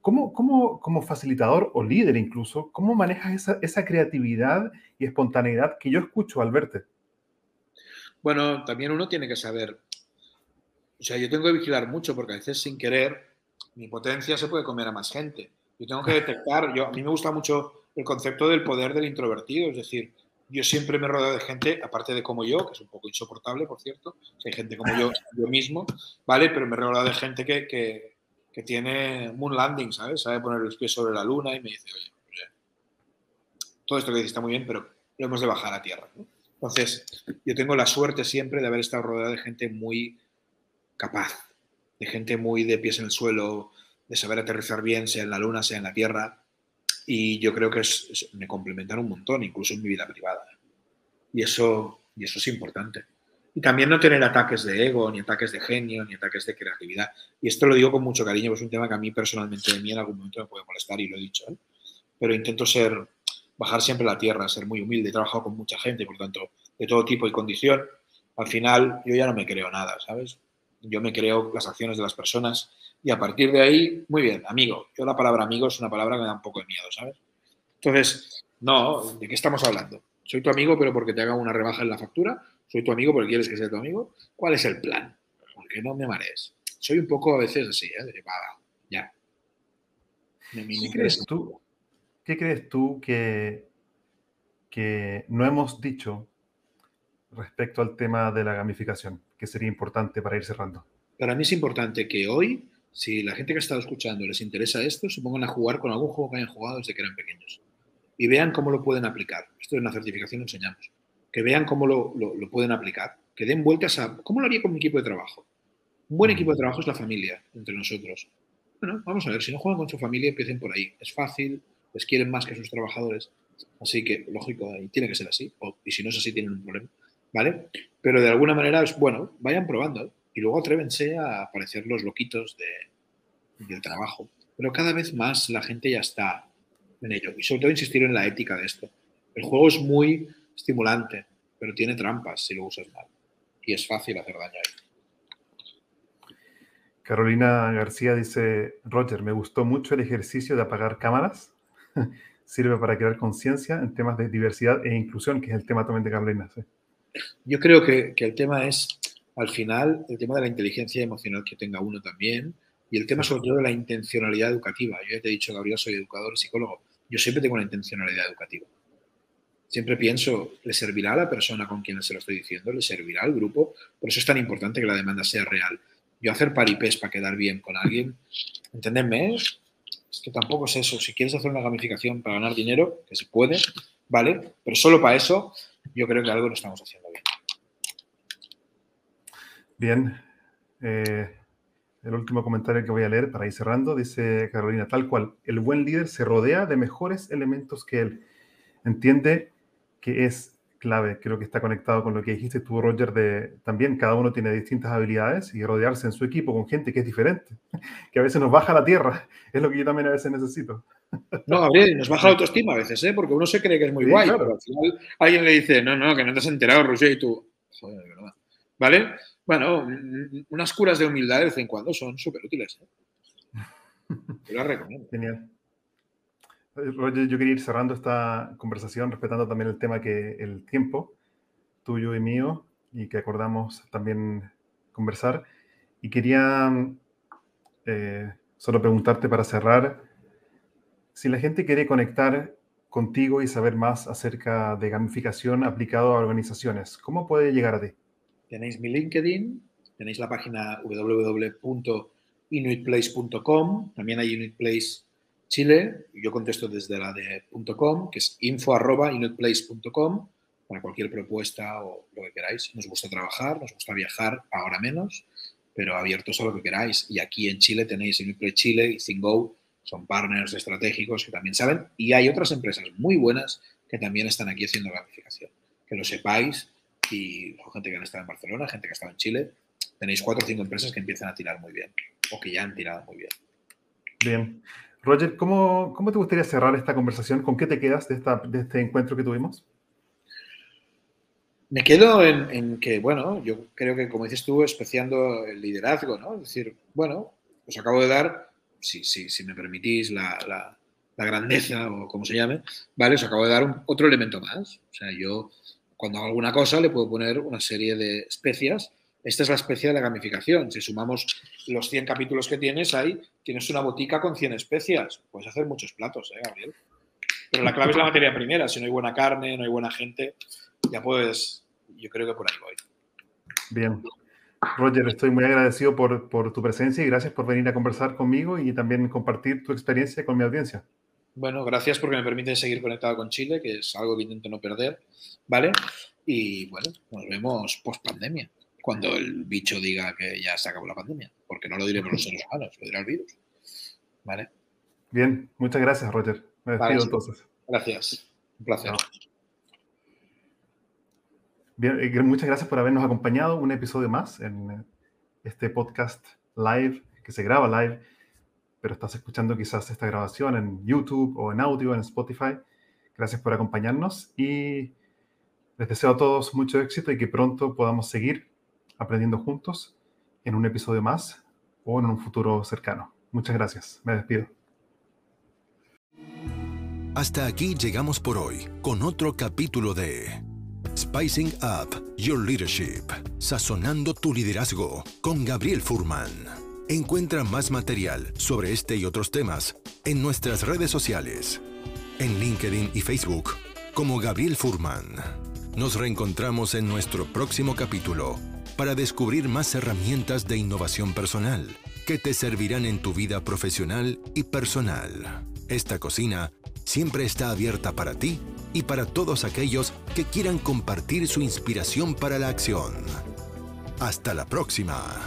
¿Cómo, cómo como facilitador o líder incluso, cómo manejas esa, esa creatividad y espontaneidad que yo escucho al verte? Bueno, también uno tiene que saber, o sea, yo tengo que vigilar mucho porque a veces sin querer mi potencia se puede comer a más gente. Yo tengo que detectar, yo, a mí me gusta mucho el concepto del poder del introvertido, es decir, yo siempre me rodeo de gente, aparte de como yo, que es un poco insoportable, por cierto, hay gente como yo, yo mismo, ¿vale? Pero me rodeo de gente que, que, que, tiene moon landing, ¿sabes? Sabe poner los pies sobre la luna y me dice, oye, todo esto que dices está muy bien, pero lo hemos de bajar a tierra, Entonces, yo tengo la suerte siempre de haber estado rodeado de gente muy capaz, de gente muy de pies en el suelo, de saber aterrizar bien, sea en la luna, sea en la tierra, y yo creo que me complementan un montón, incluso en mi vida privada. Y eso, y eso es importante. Y también no tener ataques de ego, ni ataques de genio, ni ataques de creatividad. Y esto lo digo con mucho cariño, es un tema que a mí personalmente, de mí en algún momento me puede molestar y lo he dicho. ¿eh? Pero intento ser bajar siempre la tierra, ser muy humilde. He trabajado con mucha gente, por tanto, de todo tipo y condición. Al final, yo ya no me creo nada, ¿sabes? Yo me creo las acciones de las personas y a partir de ahí, muy bien, amigo. Yo la palabra amigo es una palabra que me da un poco de miedo, ¿sabes? Entonces, no, ¿de qué estamos hablando? Soy tu amigo, pero porque te haga una rebaja en la factura. Soy tu amigo porque quieres que sea tu amigo. ¿Cuál es el plan? Porque no me marees. Soy un poco a veces así, ¿eh? De, ya. ¿Qué, crees tú, ¿Qué crees tú que, que no hemos dicho respecto al tema de la gamificación, que sería importante para ir cerrando? Para mí es importante que hoy, si la gente que ha estado escuchando les interesa esto, se pongan a jugar con algún juego que hayan jugado desde que eran pequeños y vean cómo lo pueden aplicar. Esto es una certificación enseñamos. Que vean cómo lo, lo, pueden aplicar, que den vueltas a cómo lo haría con mi equipo de trabajo. Un buen equipo de trabajo es la familia entre nosotros. Bueno, vamos a ver, si no juegan con su familia, empiecen por ahí. Es fácil, les quieren más que sus trabajadores. Así que, lógico, tiene que ser así. y si no es así, tienen un problema. ¿Vale? Pero de alguna manera bueno, vayan probando y luego atrévense a parecer los loquitos de, del trabajo. Pero cada vez más la gente ya está en ello. Y sobre todo insistir en la ética de esto. El juego es muy estimulante, pero tiene trampas si lo usas mal. Y es fácil hacer daño ahí. Carolina García dice, Roger, me gustó mucho el ejercicio de apagar cámaras. Sirve para crear conciencia en temas de diversidad e inclusión, que es el tema también de Carolina. Yo creo que, que, el tema es, al final, el tema de la inteligencia emocional que tenga uno también, y el tema sobre todo de la intencionalidad educativa. Yo ya te he dicho, Gabriel, soy educador y psicólogo yo siempre tengo una intencionalidad educativa. Siempre pienso, ¿le servirá a la persona con quien se lo estoy diciendo? ¿Le servirá al grupo? Por eso es tan importante que la demanda sea real. Yo hacer paripés para quedar bien con alguien, ¿entendedme? Es que tampoco es eso. Si quieres hacer una gamificación para ganar dinero, que se puede, ¿vale? Pero solo para eso, yo creo que algo lo estamos haciendo bien. Eh, el último comentario que voy a leer para ir cerrando, dice Carolina, tal cual, el buen líder se rodea de mejores elementos que él. Entiende que es clave, creo que está conectado con lo que dijiste tú, Roger, de también cada uno tiene distintas habilidades y rodearse en su equipo con gente que es diferente, que a veces nos baja la tierra, es lo que yo también a veces necesito. No, Gabriel, nos baja la autoestima a veces, ¿eh? porque uno se cree que es muy guay, pero al final alguien le dice, no, no, que no te has enterado, Roger, y tú, joder, de verdad. ¿Vale? Bueno, unas curas de humildad de vez en cuando son súper útiles. ¿eh? Las recomiendo. Genial. Roger, yo quería ir cerrando esta conversación respetando también el tema que el tiempo tuyo y mío y que acordamos también conversar. Y quería eh, solo preguntarte para cerrar, si la gente quiere conectar contigo y saber más acerca de gamificación aplicado a organizaciones, ¿cómo puede llegar a ti? Tenéis mi LinkedIn, tenéis la página www.inuitplace.com, también hay Inuitplace Chile, yo contesto desde la de .com, que es info.inuitplace.com, para cualquier propuesta o lo que queráis. Nos gusta trabajar, nos gusta viajar, ahora menos, pero abiertos a lo que queráis. Y aquí en Chile tenéis Inuitplace Chile y Thingo, son partners estratégicos que también saben. Y hay otras empresas muy buenas que también están aquí haciendo gamificación. Que lo sepáis y gente que han estado en Barcelona, gente que ha estado en Chile. Tenéis cuatro o cinco empresas que empiezan a tirar muy bien o que ya han tirado muy bien. Bien. Roger, ¿cómo, cómo te gustaría cerrar esta conversación? ¿Con qué te quedas de, esta, de este encuentro que tuvimos? Me quedo en, que, bueno, yo creo que, como dices tú, especiando el liderazgo, ¿no? Es decir, bueno, os acabo de dar, si, si, si me permitís, la, la, la, grandeza o como se llame, ¿vale? Os acabo de dar un, otro elemento más. O sea, yo cuando hago alguna cosa le puedo poner una serie de especias. Esta es la especia de la gamificación. Si sumamos los 100 capítulos que tienes ahí, tienes una botica con 100 especias. Puedes hacer muchos platos, ¿eh, Gabriel? Pero la clave es la materia primera. Si no hay buena carne, no hay buena gente, ya puedes... Yo creo que por ahí voy. Bien. Roger, estoy muy agradecido por, por tu presencia y gracias por venir a conversar conmigo y también compartir tu experiencia con mi audiencia. Bueno, gracias porque me permite seguir conectado con Chile, que es algo que intento no perder, ¿vale? Y bueno, nos vemos post pandemia, cuando el bicho diga que ya se acabó la pandemia, porque no lo diremos los seres humanos, lo dirá el virus, ¿vale? Bien, muchas gracias, Roger. Me despido entonces. Gracias, un placer. Bien, eh, muchas gracias por habernos acompañado un episodio más en este podcast live, que se graba live pero estás escuchando quizás esta grabación en YouTube o en audio en Spotify, Gracias por acompañarnos y les deseo a todos mucho éxito y que pronto podamos seguir aprendiendo juntos en un episodio más o en un futuro cercano. Muchas gracias. Me despido. Hasta aquí llegamos por hoy con otro capítulo de Spicing Up Your Leadership, sazonando tu liderazgo con Gabriel Furman. Encuentra más material sobre este y otros temas en nuestras redes sociales, en LinkedIn y Facebook como Gabriel Furman. Nos reencontramos en nuestro próximo capítulo para descubrir más herramientas de innovación personal que te servirán en tu vida profesional y personal. Esta cocina siempre está abierta para ti y para todos aquellos que quieran compartir su inspiración para la acción. Hasta la próxima.